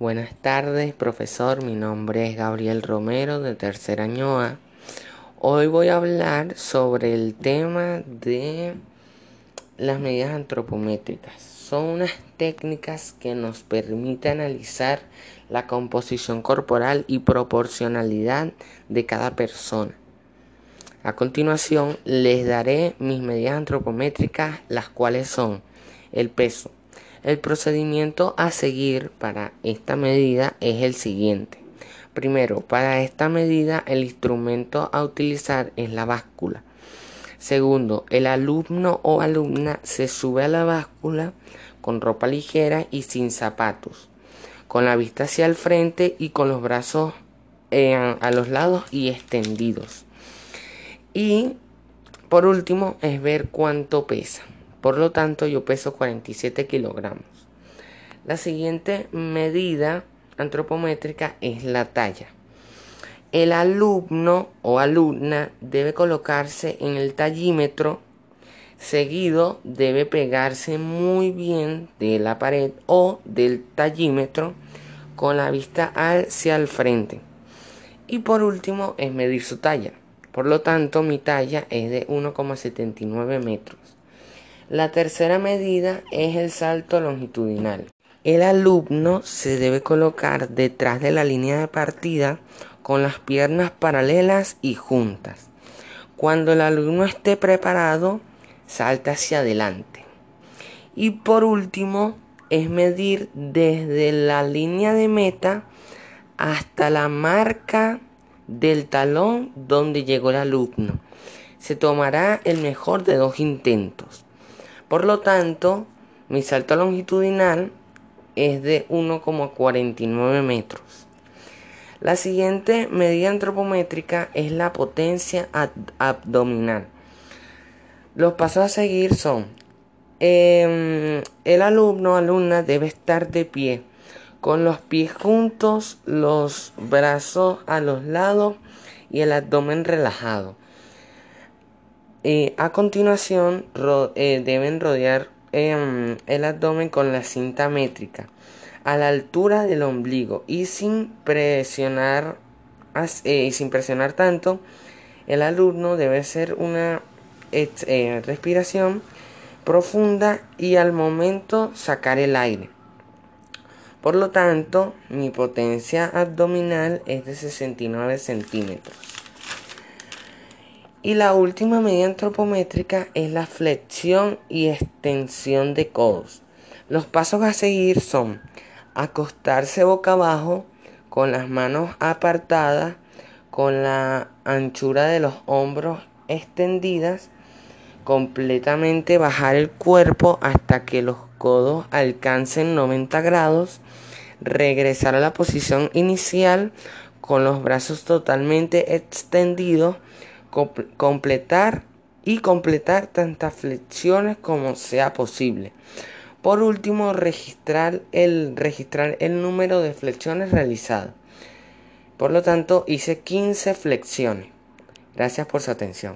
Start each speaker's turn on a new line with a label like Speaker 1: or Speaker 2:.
Speaker 1: Buenas tardes, profesor. Mi nombre es Gabriel Romero de tercer año. Hoy voy a hablar sobre el tema de las medidas antropométricas. Son unas técnicas que nos permiten analizar la composición corporal y proporcionalidad de cada persona. A continuación les daré mis medidas antropométricas, las cuales son el peso, el procedimiento a seguir para esta medida es el siguiente. Primero, para esta medida el instrumento a utilizar es la báscula. Segundo, el alumno o alumna se sube a la báscula con ropa ligera y sin zapatos, con la vista hacia el frente y con los brazos eh, a los lados y extendidos. Y por último es ver cuánto pesa. Por lo tanto, yo peso 47 kilogramos. La siguiente medida antropométrica es la talla. El alumno o alumna debe colocarse en el tallímetro, seguido debe pegarse muy bien de la pared o del tallímetro con la vista hacia el frente. Y por último es medir su talla. Por lo tanto, mi talla es de 1,79 metros. La tercera medida es el salto longitudinal. El alumno se debe colocar detrás de la línea de partida con las piernas paralelas y juntas. Cuando el alumno esté preparado, salta hacia adelante. Y por último, es medir desde la línea de meta hasta la marca del talón donde llegó el alumno. Se tomará el mejor de dos intentos. Por lo tanto, mi salto longitudinal es de 1,49 metros. La siguiente medida antropométrica es la potencia abdominal. Los pasos a seguir son, em, el alumno o alumna debe estar de pie, con los pies juntos, los brazos a los lados y el abdomen relajado. Eh, a continuación eh, deben rodear em, el abdomen con la cinta métrica a la altura del ombligo y sin presionar eh, sin presionar tanto el alumno debe hacer una respiración profunda y al momento sacar el aire. Por lo tanto mi potencia abdominal es de 69 centímetros y la última medida antropométrica es la flexión y extensión de codos. Los pasos a seguir son acostarse boca abajo con las manos apartadas, con la anchura de los hombros extendidas, completamente bajar el cuerpo hasta que los codos alcancen 90 grados, regresar a la posición inicial con los brazos totalmente extendidos, completar y completar tantas flexiones como sea posible. Por último, registrar el, registrar el número de flexiones realizadas. Por lo tanto, hice 15 flexiones. Gracias por su atención.